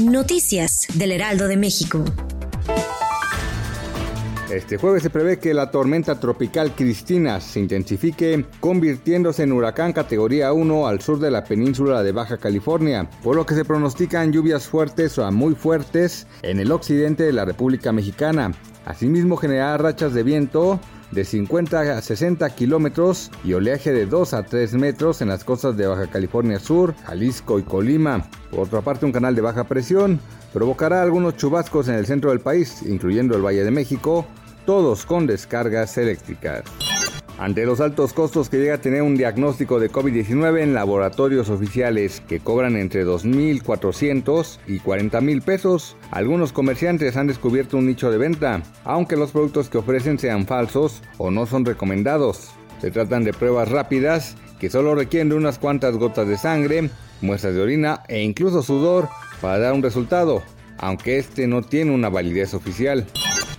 Noticias del Heraldo de México. Este jueves se prevé que la tormenta tropical Cristina se intensifique, convirtiéndose en huracán categoría 1 al sur de la península de Baja California, por lo que se pronostican lluvias fuertes o muy fuertes en el occidente de la República Mexicana. Asimismo generará rachas de viento de 50 a 60 kilómetros y oleaje de 2 a 3 metros en las costas de Baja California Sur, Jalisco y Colima. Por otra parte, un canal de baja presión provocará algunos chubascos en el centro del país, incluyendo el Valle de México, todos con descargas eléctricas. Ante los altos costos que llega a tener un diagnóstico de COVID-19 en laboratorios oficiales que cobran entre 2.400 y 40.000 pesos, algunos comerciantes han descubierto un nicho de venta, aunque los productos que ofrecen sean falsos o no son recomendados. Se tratan de pruebas rápidas que solo requieren de unas cuantas gotas de sangre, muestras de orina e incluso sudor para dar un resultado, aunque este no tiene una validez oficial.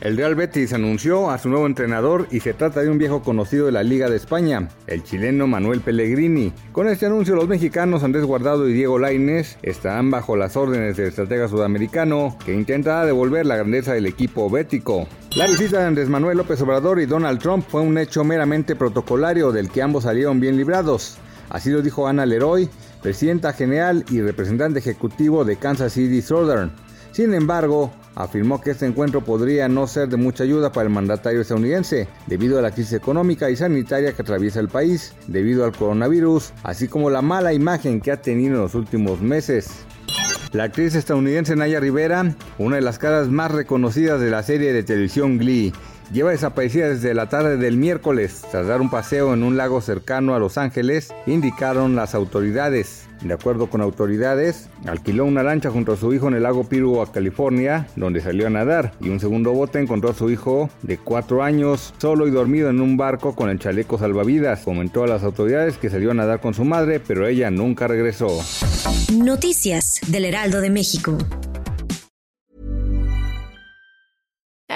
El Real Betis anunció a su nuevo entrenador y se trata de un viejo conocido de la Liga de España, el chileno Manuel Pellegrini. Con este anuncio los mexicanos Andrés Guardado y Diego Lainez estarán bajo las órdenes del estratega sudamericano que intentará devolver la grandeza del equipo bético. La visita de Andrés Manuel López Obrador y Donald Trump fue un hecho meramente protocolario del que ambos salieron bien librados. Así lo dijo Ana Leroy, presidenta general y representante ejecutivo de Kansas City Southern. Sin embargo, afirmó que este encuentro podría no ser de mucha ayuda para el mandatario estadounidense, debido a la crisis económica y sanitaria que atraviesa el país, debido al coronavirus, así como la mala imagen que ha tenido en los últimos meses. La actriz estadounidense Naya Rivera, una de las caras más reconocidas de la serie de televisión Glee, lleva desaparecida desde la tarde del miércoles tras dar un paseo en un lago cercano a Los Ángeles, indicaron las autoridades. De acuerdo con autoridades, alquiló una lancha junto a su hijo en el lago Piru, California, donde salió a nadar, y un segundo bote encontró a su hijo de cuatro años solo y dormido en un barco con el chaleco salvavidas. Comentó a las autoridades que salió a nadar con su madre, pero ella nunca regresó. Noticias del Heraldo de México.